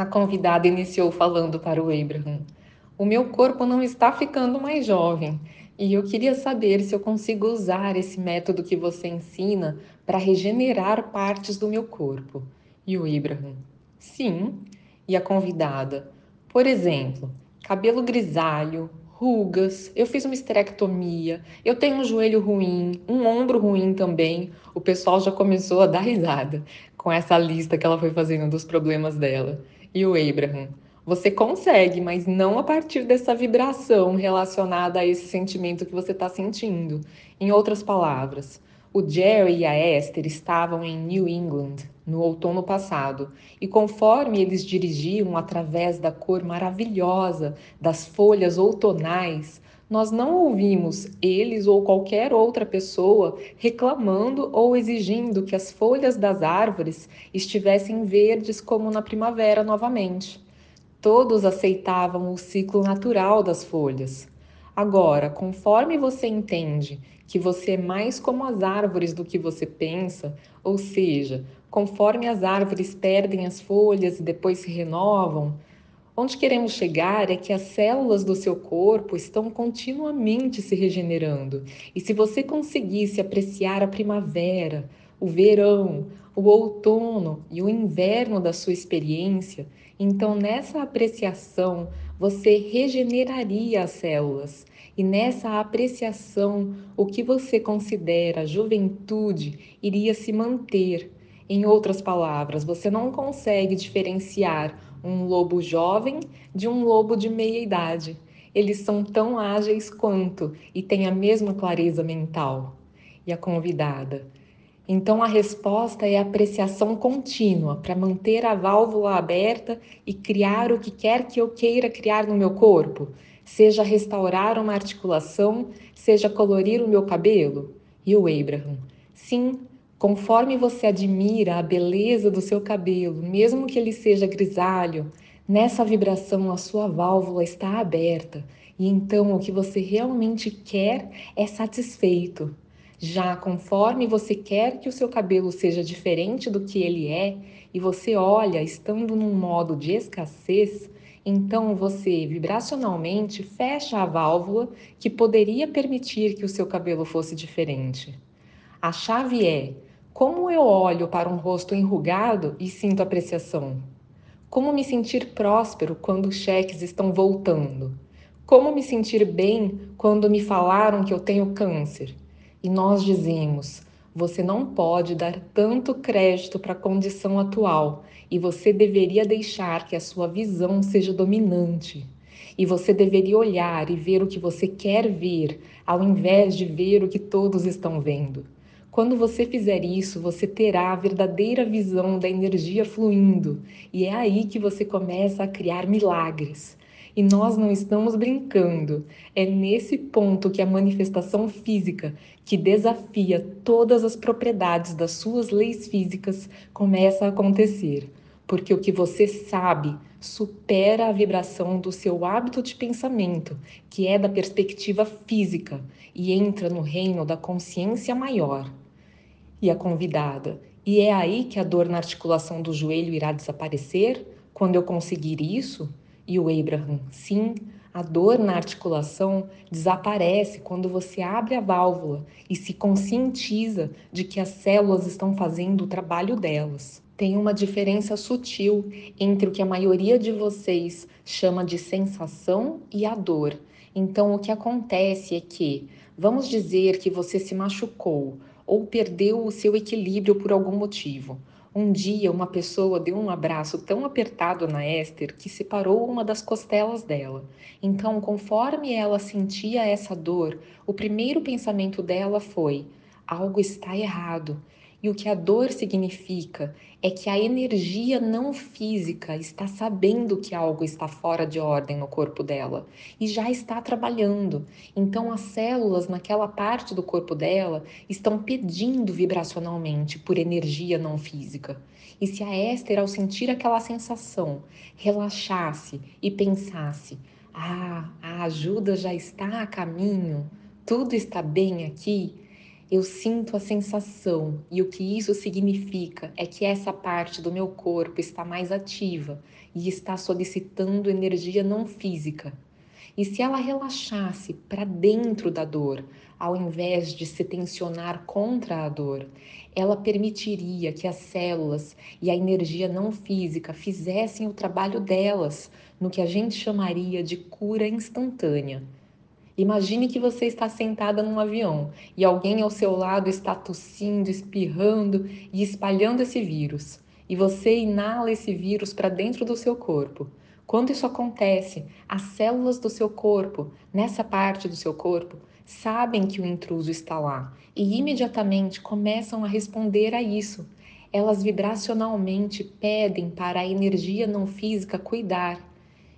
A convidada iniciou falando para o Abraham: O meu corpo não está ficando mais jovem e eu queria saber se eu consigo usar esse método que você ensina para regenerar partes do meu corpo. E o Abraham: Sim. E a convidada: Por exemplo, cabelo grisalho, rugas, eu fiz uma esterectomia, eu tenho um joelho ruim, um ombro ruim também. O pessoal já começou a dar risada com essa lista que ela foi fazendo dos problemas dela. E o Abraham, você consegue, mas não a partir dessa vibração relacionada a esse sentimento que você está sentindo. Em outras palavras, o Jerry e a Esther estavam em New England no outono passado, e conforme eles dirigiam através da cor maravilhosa das folhas outonais, nós não ouvimos eles ou qualquer outra pessoa reclamando ou exigindo que as folhas das árvores estivessem verdes como na primavera novamente. Todos aceitavam o ciclo natural das folhas. Agora, conforme você entende que você é mais como as árvores do que você pensa, ou seja, conforme as árvores perdem as folhas e depois se renovam, onde queremos chegar é que as células do seu corpo estão continuamente se regenerando. E se você conseguisse apreciar a primavera, o verão, o outono e o inverno da sua experiência, então nessa apreciação você regeneraria as células e nessa apreciação, o que você considera juventude iria se manter. Em outras palavras, você não consegue diferenciar um lobo jovem de um lobo de meia idade. Eles são tão ágeis quanto e têm a mesma clareza mental. E a convidada. Então a resposta é apreciação contínua para manter a válvula aberta e criar o que quer que eu queira criar no meu corpo seja restaurar uma articulação, seja colorir o meu cabelo? E o Abraham, sim, conforme você admira a beleza do seu cabelo, mesmo que ele seja grisalho, nessa vibração a sua válvula está aberta e então o que você realmente quer é satisfeito. Já conforme você quer que o seu cabelo seja diferente do que ele é, e você olha estando num modo de escassez, então você vibracionalmente fecha a válvula que poderia permitir que o seu cabelo fosse diferente. A chave é: como eu olho para um rosto enrugado e sinto apreciação? Como me sentir próspero quando os cheques estão voltando? Como me sentir bem quando me falaram que eu tenho câncer? E nós dizemos: você não pode dar tanto crédito para a condição atual e você deveria deixar que a sua visão seja dominante. E você deveria olhar e ver o que você quer ver, ao invés de ver o que todos estão vendo. Quando você fizer isso, você terá a verdadeira visão da energia fluindo, e é aí que você começa a criar milagres. E nós não estamos brincando. É nesse ponto que a manifestação física, que desafia todas as propriedades das suas leis físicas, começa a acontecer porque o que você sabe supera a vibração do seu hábito de pensamento, que é da perspectiva física, e entra no reino da consciência maior. E a convidada, e é aí que a dor na articulação do joelho irá desaparecer? Quando eu conseguir isso? E o Abraham, sim, a dor na articulação desaparece quando você abre a válvula e se conscientiza de que as células estão fazendo o trabalho delas tem uma diferença sutil entre o que a maioria de vocês chama de sensação e a dor. Então, o que acontece é que, vamos dizer que você se machucou ou perdeu o seu equilíbrio por algum motivo. Um dia, uma pessoa deu um abraço tão apertado na Esther que separou uma das costelas dela. Então, conforme ela sentia essa dor, o primeiro pensamento dela foi: algo está errado. E o que a dor significa é que a energia não física está sabendo que algo está fora de ordem no corpo dela e já está trabalhando. Então, as células naquela parte do corpo dela estão pedindo vibracionalmente por energia não física. E se a Esther, ao sentir aquela sensação, relaxasse e pensasse: ah, a ajuda já está a caminho, tudo está bem aqui eu sinto a sensação e o que isso significa é que essa parte do meu corpo está mais ativa e está solicitando energia não física. E se ela relaxasse para dentro da dor, ao invés de se tensionar contra a dor, ela permitiria que as células e a energia não física fizessem o trabalho delas, no que a gente chamaria de cura instantânea. Imagine que você está sentada num avião e alguém ao seu lado está tossindo, espirrando e espalhando esse vírus. E você inala esse vírus para dentro do seu corpo. Quando isso acontece, as células do seu corpo, nessa parte do seu corpo, sabem que o intruso está lá e imediatamente começam a responder a isso. Elas vibracionalmente pedem para a energia não física cuidar.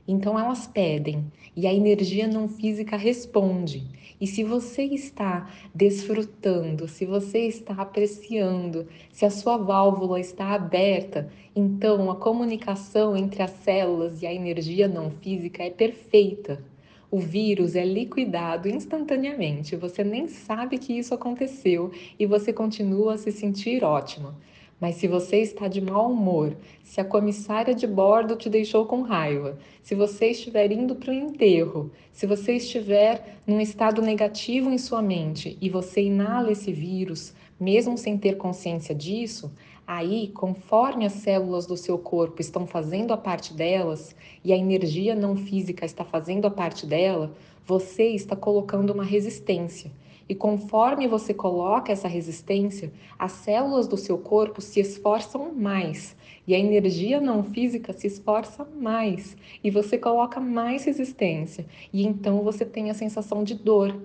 Então elas pedem e a energia não física responde. E se você está desfrutando, se você está apreciando, se a sua válvula está aberta, então a comunicação entre as células e a energia não física é perfeita. O vírus é liquidado instantaneamente, você nem sabe que isso aconteceu e você continua a se sentir ótimo. Mas se você está de mau humor, se a comissária de bordo te deixou com raiva, se você estiver indo para o enterro, se você estiver num estado negativo em sua mente e você inala esse vírus, mesmo sem ter consciência disso, aí, conforme as células do seu corpo estão fazendo a parte delas e a energia não física está fazendo a parte dela, você está colocando uma resistência. E conforme você coloca essa resistência, as células do seu corpo se esforçam mais e a energia não física se esforça mais e você coloca mais resistência e então você tem a sensação de dor.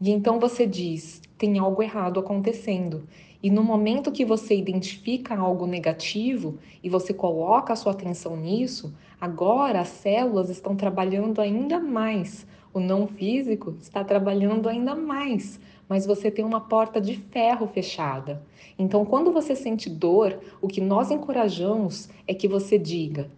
E então você diz: tem algo errado acontecendo. E no momento que você identifica algo negativo e você coloca a sua atenção nisso, agora as células estão trabalhando ainda mais o não físico está trabalhando ainda mais, mas você tem uma porta de ferro fechada. Então, quando você sente dor, o que nós encorajamos é que você diga: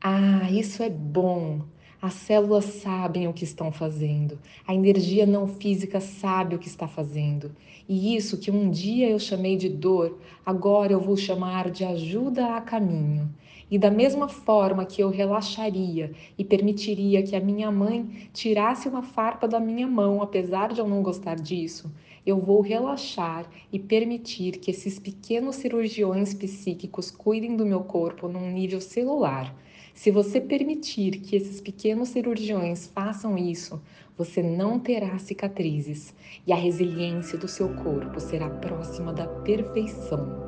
Ah, isso é bom. As células sabem o que estão fazendo, a energia não física sabe o que está fazendo. E isso que um dia eu chamei de dor, agora eu vou chamar de ajuda a caminho. E da mesma forma que eu relaxaria e permitiria que a minha mãe tirasse uma farpa da minha mão, apesar de eu não gostar disso, eu vou relaxar e permitir que esses pequenos cirurgiões psíquicos cuidem do meu corpo num nível celular. Se você permitir que esses pequenos cirurgiões façam isso, você não terá cicatrizes e a resiliência do seu corpo será próxima da perfeição.